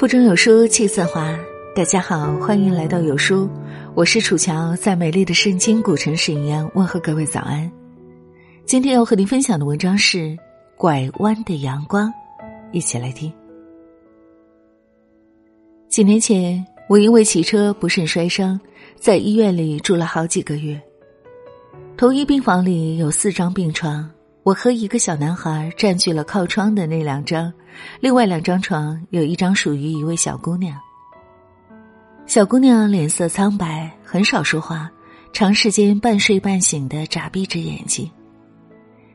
腹中有书气自华。大家好，欢迎来到有书，我是楚乔，在美丽的圣经古城沈阳问候各位早安。今天要和您分享的文章是《拐弯的阳光》，一起来听。几年前，我因为骑车不慎摔伤，在医院里住了好几个月。同一病房里有四张病床。我和一个小男孩占据了靠窗的那两张，另外两张床有一张属于一位小姑娘。小姑娘脸色苍白，很少说话，长时间半睡半醒的眨闭着眼睛。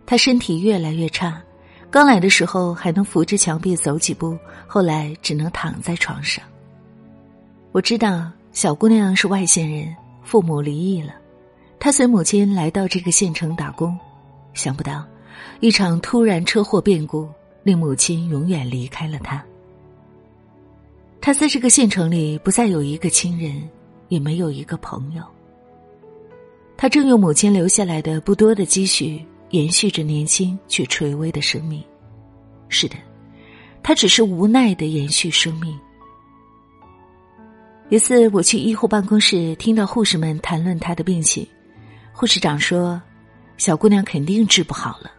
她身体越来越差，刚来的时候还能扶着墙壁走几步，后来只能躺在床上。我知道小姑娘是外县人，父母离异了，她随母亲来到这个县城打工，想不到。一场突然车祸变故令母亲永远离开了他。他在这个县城里不再有一个亲人，也没有一个朋友。他正用母亲留下来的不多的积蓄，延续着年轻却垂危的生命。是的，他只是无奈的延续生命。一次，我去医护办公室，听到护士们谈论他的病情，护士长说：“小姑娘肯定治不好了。”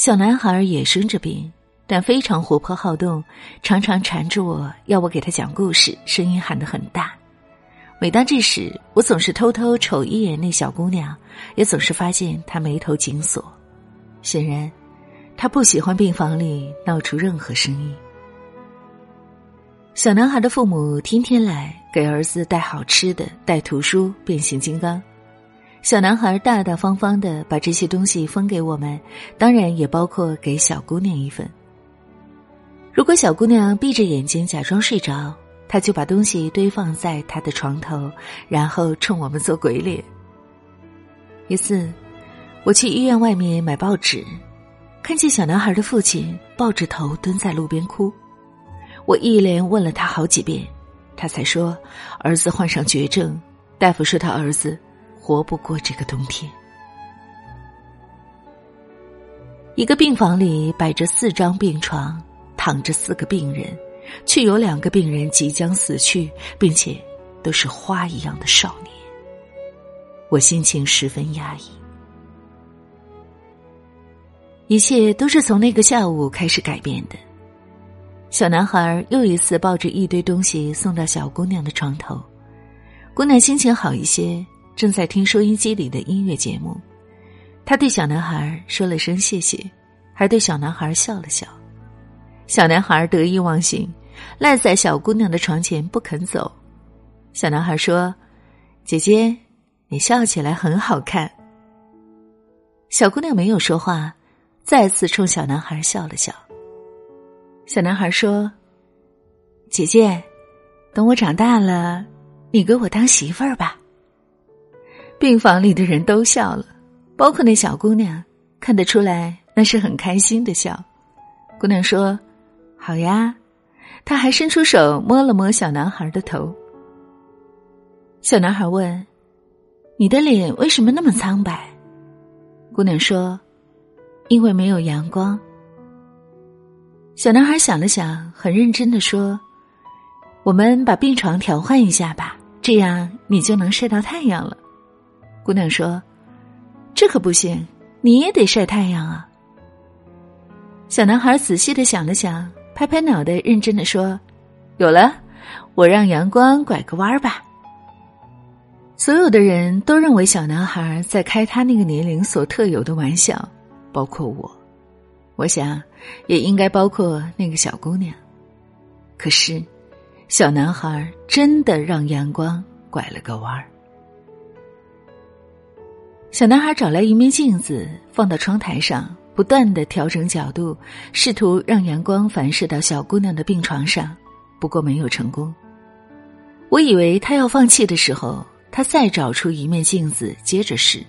小男孩也生着病，但非常活泼好动，常常缠着我要我给他讲故事，声音喊得很大。每当这时，我总是偷偷瞅一眼那小姑娘，也总是发现她眉头紧锁，显然，她不喜欢病房里闹出任何声音。小男孩的父母天天来给儿子带好吃的、带图书、变形金刚。小男孩大大方方的把这些东西分给我们，当然也包括给小姑娘一份。如果小姑娘闭着眼睛假装睡着，他就把东西堆放在她的床头，然后冲我们做鬼脸。一次，我去医院外面买报纸，看见小男孩的父亲抱着头蹲在路边哭，我一连问了他好几遍，他才说儿子患上绝症，大夫说他儿子。活不过这个冬天。一个病房里摆着四张病床，躺着四个病人，却有两个病人即将死去，并且都是花一样的少年。我心情十分压抑。一切都是从那个下午开始改变的。小男孩又一次抱着一堆东西送到小姑娘的床头，姑娘心情好一些。正在听收音机里的音乐节目，他对小男孩说了声谢谢，还对小男孩笑了笑。小男孩得意忘形，赖在小姑娘的床前不肯走。小男孩说：“姐姐，你笑起来很好看。”小姑娘没有说话，再次冲小男孩笑了笑。小男孩说：“姐姐，等我长大了，你给我当媳妇儿吧。”病房里的人都笑了，包括那小姑娘，看得出来那是很开心的笑。姑娘说：“好呀。”她还伸出手摸了摸小男孩的头。小男孩问：“你的脸为什么那么苍白？”姑娘说：“因为没有阳光。”小男孩想了想，很认真的说：“我们把病床调换一下吧，这样你就能晒到太阳了。”姑娘说：“这可不行，你也得晒太阳啊。”小男孩仔细的想了想，拍拍脑袋，认真的说：“有了，我让阳光拐个弯儿吧。”所有的人都认为小男孩在开他那个年龄所特有的玩笑，包括我，我想也应该包括那个小姑娘。可是，小男孩真的让阳光拐了个弯儿。小男孩找来一面镜子，放到窗台上，不断的调整角度，试图让阳光反射到小姑娘的病床上，不过没有成功。我以为他要放弃的时候，他再找出一面镜子，接着试。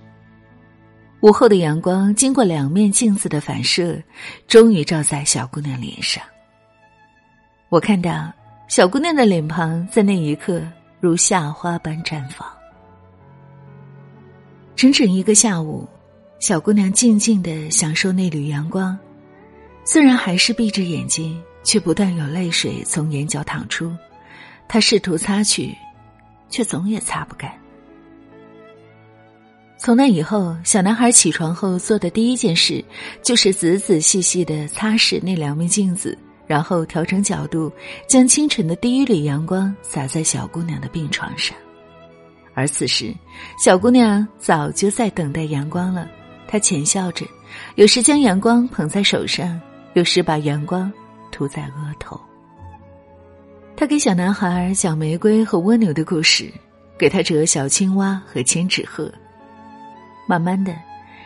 午后的阳光经过两面镜子的反射，终于照在小姑娘脸上。我看到小姑娘的脸庞在那一刻如夏花般绽放。整整一个下午，小姑娘静静的享受那缕阳光，虽然还是闭着眼睛，却不断有泪水从眼角淌出。她试图擦去，却总也擦不干。从那以后，小男孩起床后做的第一件事，就是仔仔细细的擦拭那两面镜子，然后调整角度，将清晨的第一缕阳光洒在小姑娘的病床上。而此时，小姑娘早就在等待阳光了。她浅笑着，有时将阳光捧在手上，有时把阳光涂在额头。他给小男孩讲玫瑰和蜗牛的故事，给他折小青蛙和千纸鹤。慢慢的，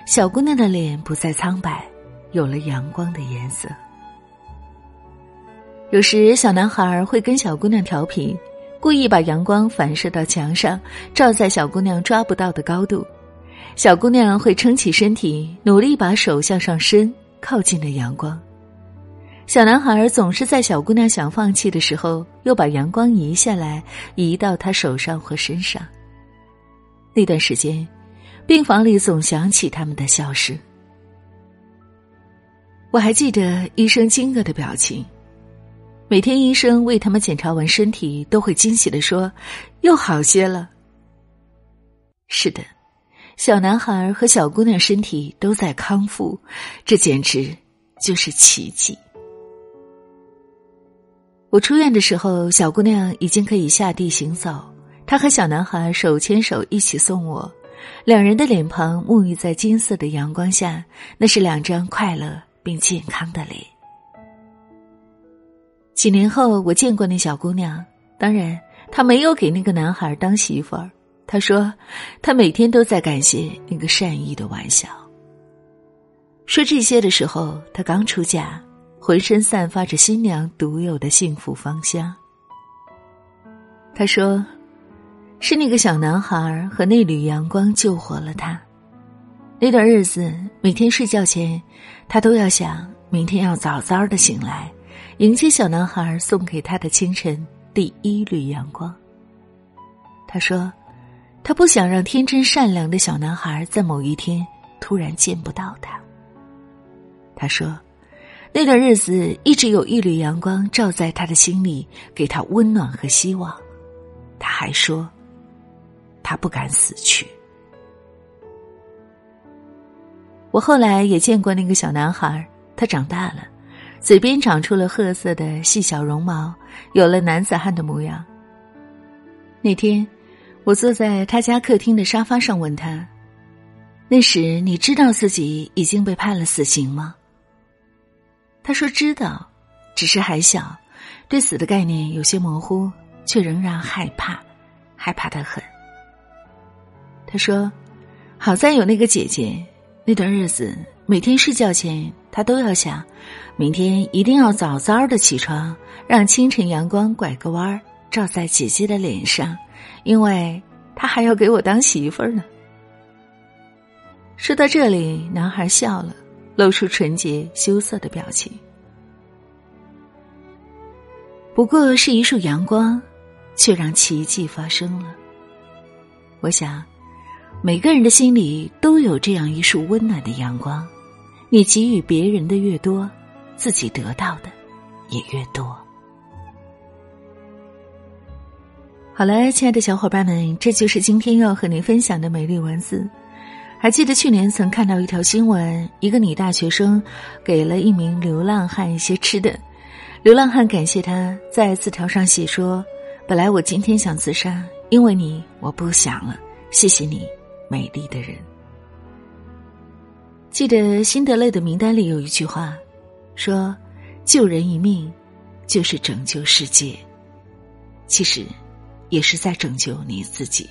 小姑娘的脸不再苍白，有了阳光的颜色。有时，小男孩会跟小姑娘调皮。故意把阳光反射到墙上，照在小姑娘抓不到的高度。小姑娘会撑起身体，努力把手向上伸，靠近了阳光。小男孩总是在小姑娘想放弃的时候，又把阳光移下来，移到她手上或身上。那段时间，病房里总响起他们的笑声。我还记得医生惊愕的表情。每天医生为他们检查完身体，都会惊喜的说：“又好些了。”是的，小男孩和小姑娘身体都在康复，这简直就是奇迹。我出院的时候，小姑娘已经可以下地行走，她和小男孩手牵手一起送我，两人的脸庞沐浴在金色的阳光下，那是两张快乐并健康的脸。几年后，我见过那小姑娘。当然，她没有给那个男孩当媳妇儿。她说，她每天都在感谢那个善意的玩笑。说这些的时候，她刚出嫁，浑身散发着新娘独有的幸福芳香。她说，是那个小男孩和那缕阳光救活了她。那段日子，每天睡觉前，她都要想明天要早早的醒来。迎接小男孩送给他的清晨第一缕阳光。他说：“他不想让天真善良的小男孩在某一天突然见不到他。”他说：“那段日子一直有一缕阳光照在他的心里，给他温暖和希望。”他还说：“他不敢死去。”我后来也见过那个小男孩，他长大了。嘴边长出了褐色的细小绒毛，有了男子汉的模样。那天，我坐在他家客厅的沙发上，问他：“那时你知道自己已经被判了死刑吗？”他说：“知道，只是还小，对死的概念有些模糊，却仍然害怕，害怕的很。”他说：“好在有那个姐姐，那段日子每天睡觉前，他都要想。”明天一定要早早的起床，让清晨阳光拐个弯儿照在姐姐的脸上，因为他还要给我当媳妇儿呢。说到这里，男孩笑了，露出纯洁羞涩的表情。不过是一束阳光，却让奇迹发生了。我想，每个人的心里都有这样一束温暖的阳光，你给予别人的越多。自己得到的也越多。好了，亲爱的小伙伴们，这就是今天要和您分享的美丽文字。还记得去年曾看到一条新闻，一个女大学生给了一名流浪汉一些吃的，流浪汉感谢他，在字条上写说：“本来我今天想自杀，因为你我不想了，谢谢你，美丽的人。”记得辛德勒的名单里有一句话。说，救人一命，就是拯救世界。其实，也是在拯救你自己。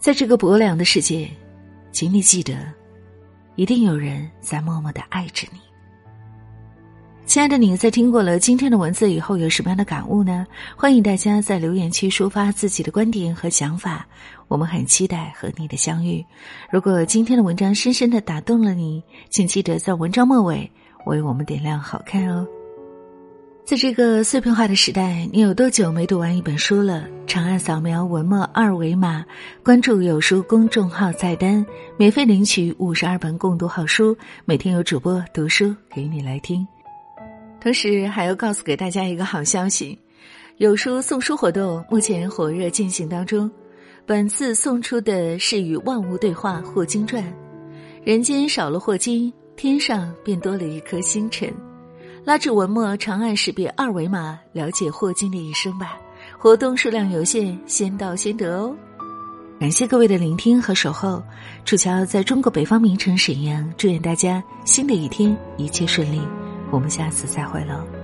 在这个薄凉的世界，请你记得，一定有人在默默的爱着你。亲爱的你，在听过了今天的文字以后，有什么样的感悟呢？欢迎大家在留言区抒发自己的观点和想法，我们很期待和你的相遇。如果今天的文章深深的打动了你，请记得在文章末尾。为我们点亮好看哦！在这个碎片化的时代，你有多久没读完一本书了？长按扫描文末二维码，关注“有书”公众号菜单，免费领取五十二本共读好书，每天有主播读书给你来听。同时还要告诉给大家一个好消息，有书送书活动目前火热进行当中。本次送出的是与万物对话霍金传，人间少了霍金，天上便多了一颗星辰。拉至文末长按识别二维码，了解霍金的一生吧。活动数量有限，先到先得哦。感谢各位的聆听和守候，楚乔在中国北方名城沈阳，祝愿大家新的一天一切顺利。我们下次再会了。